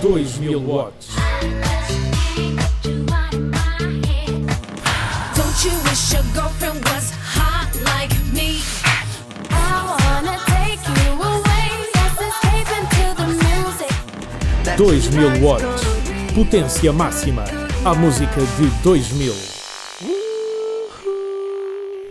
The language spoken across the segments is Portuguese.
2000 watts. Don't you wish your girlfriend was hot like me? I wanna take you away. Let's escape into the music. 2000 watts. Potência máxima. A música de 2000.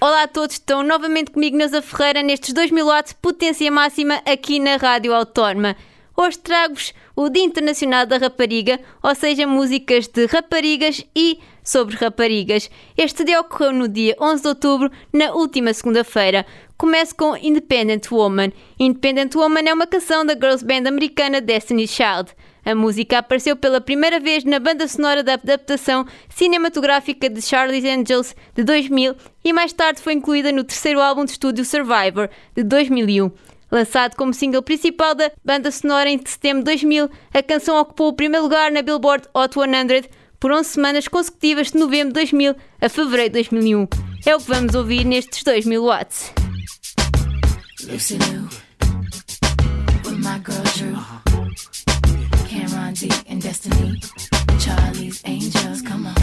Olá a todos, estão novamente comigo Neuza Ferreira nestes 2000 watts potência máxima aqui na Rádio Autónoma. Hoje trago-vos o Dia Internacional da Rapariga, ou seja, músicas de raparigas e sobre raparigas. Este dia ocorreu no dia 11 de outubro, na última segunda-feira. Começo com Independent Woman. Independent Woman é uma canção da girls band americana Destiny's Child. A música apareceu pela primeira vez na banda sonora da adaptação cinematográfica de Charlie's Angels de 2000 e mais tarde foi incluída no terceiro álbum de estúdio Survivor de 2001. Lançado como single principal da banda sonora em setembro de 2000, a canção ocupou o primeiro lugar na Billboard Hot 100 por 11 semanas consecutivas de novembro de 2000 a fevereiro de 2001. É o que vamos ouvir nestes 2000 watts. Lucy my girl Drew. Destiny. Charlie's Angels, come on.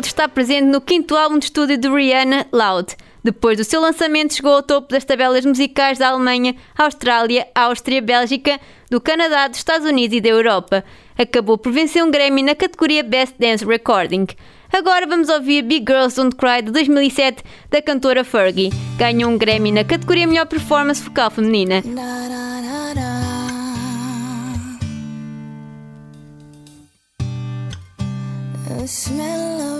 Gold está presente no quinto álbum de estúdio de Rihanna, Loud. Depois do seu lançamento, chegou ao topo das tabelas musicais da Alemanha, Austrália, Áustria, Bélgica, do Canadá, dos Estados Unidos e da Europa. Acabou por vencer um Grammy na categoria Best Dance Recording. Agora vamos ouvir Big Girls Don't Cry de 2007 da cantora Fergie. Ganhou um Grammy na categoria Melhor Performance Vocal Feminina. Smell of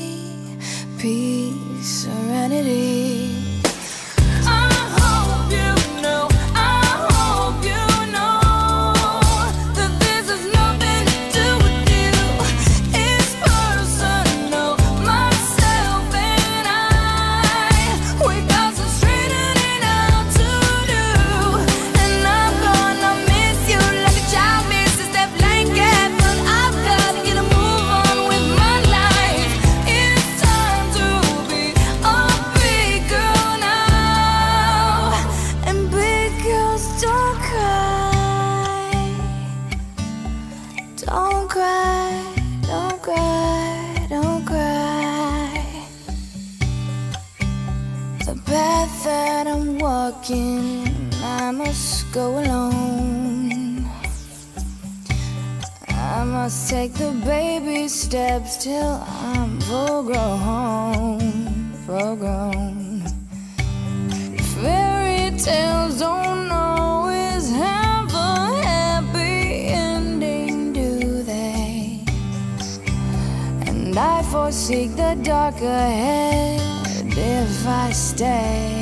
peace, serenity. path that I'm walking, I must go alone. I must take the baby steps till I'm full grown, full grown. Fairy tales don't always have a happy ending, do they? And I foresee the dark ahead if I stay.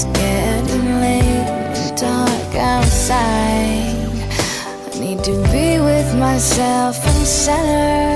It's getting late and dark outside. I need to be with myself and center.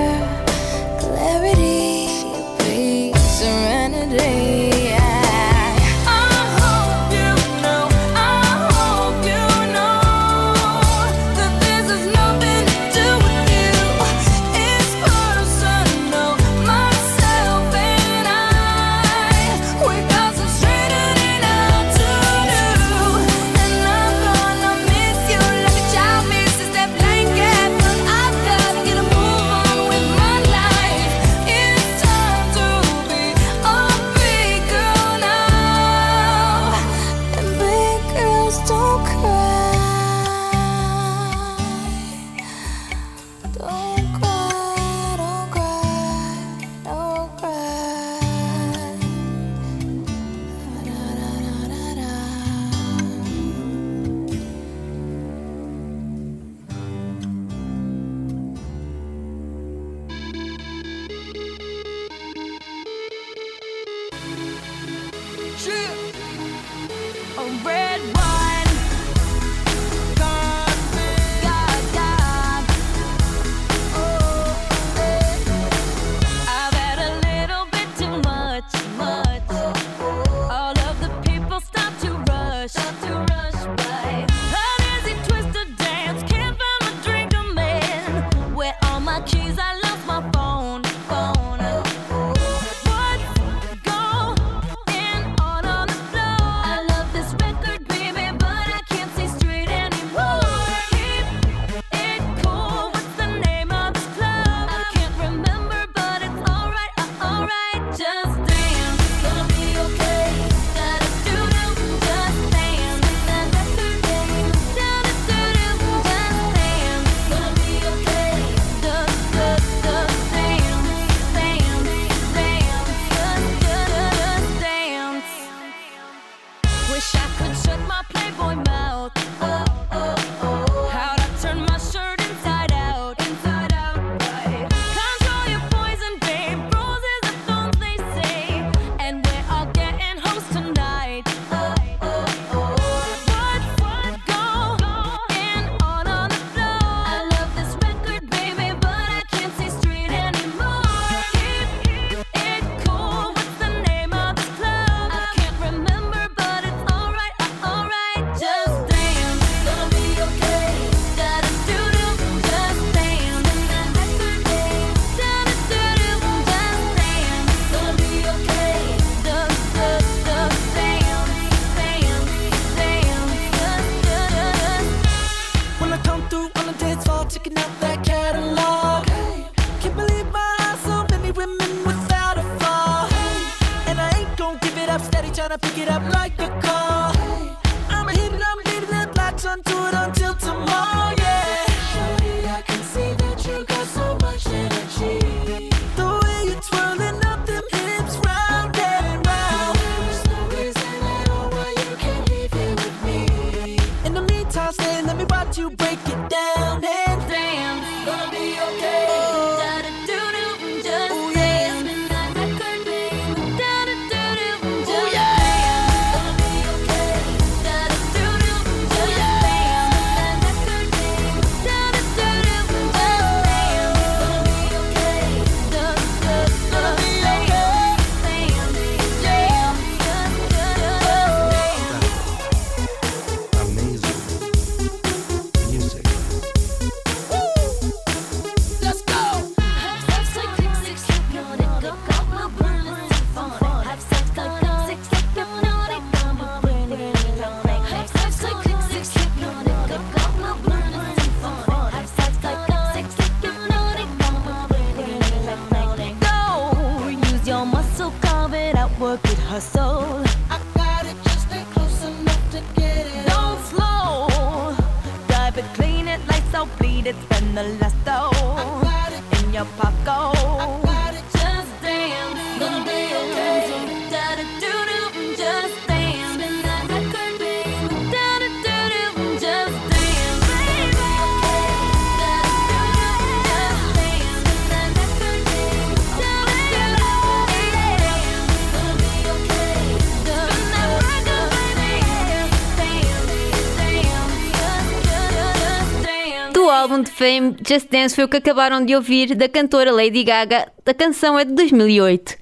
Fame Just Dance foi o que acabaram de ouvir da cantora Lady Gaga. A canção é de 2008.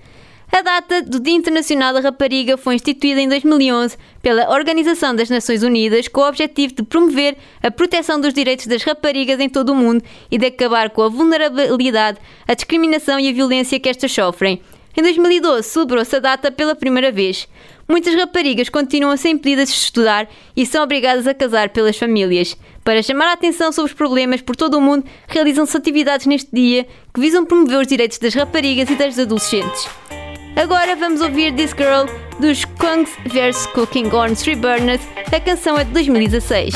A data do Dia Internacional da Rapariga foi instituída em 2011 pela Organização das Nações Unidas com o objetivo de promover a proteção dos direitos das raparigas em todo o mundo e de acabar com a vulnerabilidade, a discriminação e a violência que estas sofrem. Em 2012 celebrou-se a data pela primeira vez. Muitas raparigas continuam sem pedidas de estudar e são obrigadas a casar pelas famílias. Para chamar a atenção sobre os problemas por todo o mundo, realizam-se atividades neste dia que visam promover os direitos das raparigas e das adolescentes. Agora vamos ouvir This Girl dos Kungs vs Cooking on Three Burners, a canção é de 2016.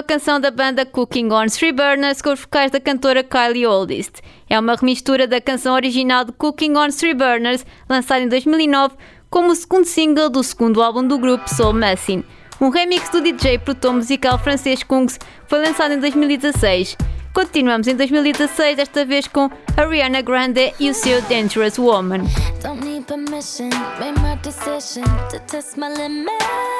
Uma canção da banda Cooking on Three Burners com os vocais da cantora Kylie Oldest. É uma remistura da canção original de Cooking on Three Burners, lançada em 2009 como o segundo single do segundo álbum do grupo Soul Machine. Um remix do DJ produtor musical francês Kungs foi lançado em 2016. Continuamos em 2016, desta vez com Ariana Grande e o seu Dangerous Woman. Don't need permission, made my decision to test my limits.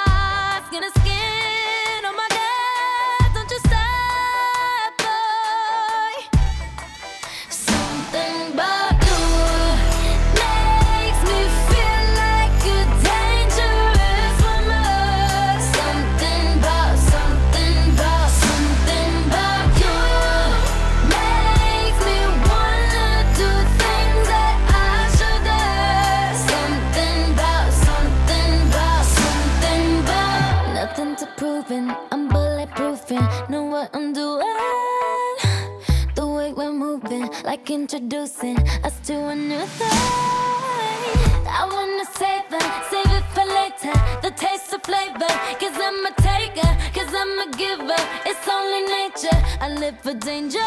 moving, like introducing us to a new thing. I wanna save it, save it for later. The taste of flavor, cause I'm a taker, cause I'm a giver. It's only nature, I live for danger.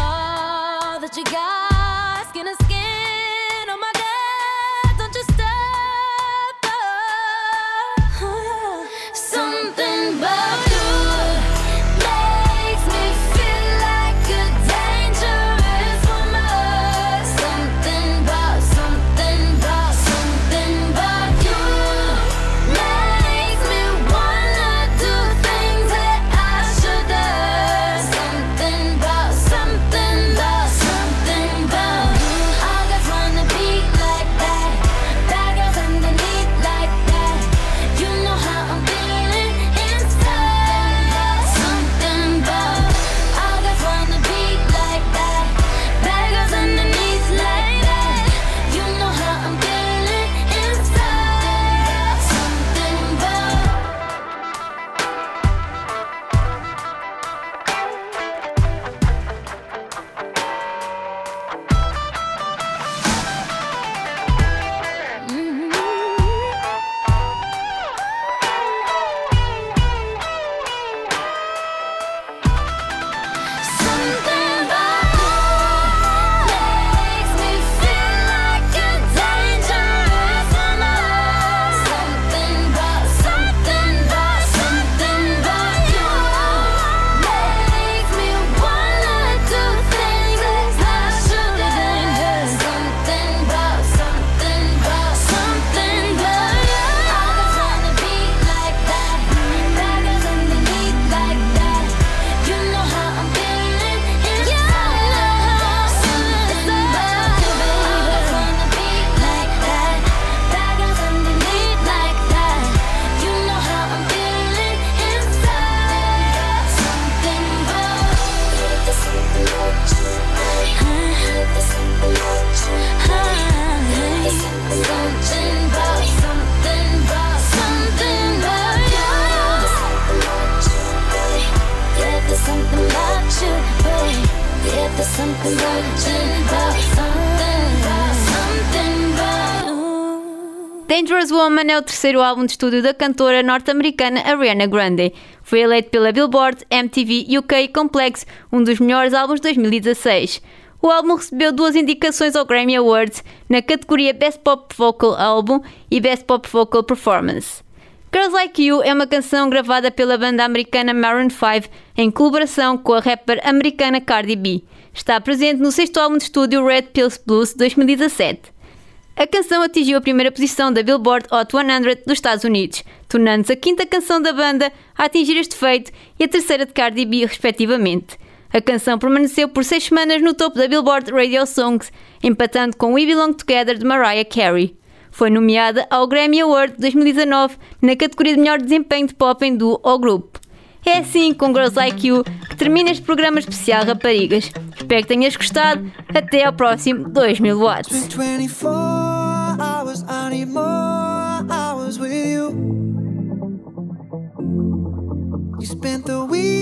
All that you got, skin to skin. O terceiro álbum de estúdio da cantora norte-americana Ariana Grande. Foi eleito pela Billboard, MTV UK Complex um dos melhores álbuns de 2016. O álbum recebeu duas indicações ao Grammy Awards na categoria Best Pop Vocal Album e Best Pop Vocal Performance. Girls Like You é uma canção gravada pela banda americana Maroon 5 em colaboração com a rapper americana Cardi B. Está presente no sexto álbum de estúdio Red Pills Blues de 2017. A canção atingiu a primeira posição da Billboard Hot 100 dos Estados Unidos, tornando-se a quinta canção da banda a atingir este feito e a terceira de Cardi B, respectivamente. A canção permaneceu por seis semanas no topo da Billboard Radio Songs, empatando com We Belong Together de Mariah Carey. Foi nomeada ao Grammy Award 2019 na categoria de melhor desempenho de pop em duo ou grupo. É assim, com Girls Like You, que termina este programa especial Raparigas. Espero que tenhas gostado. Até ao próximo 2000 watts. 24 hours, I need more hours with you. You spent the weekend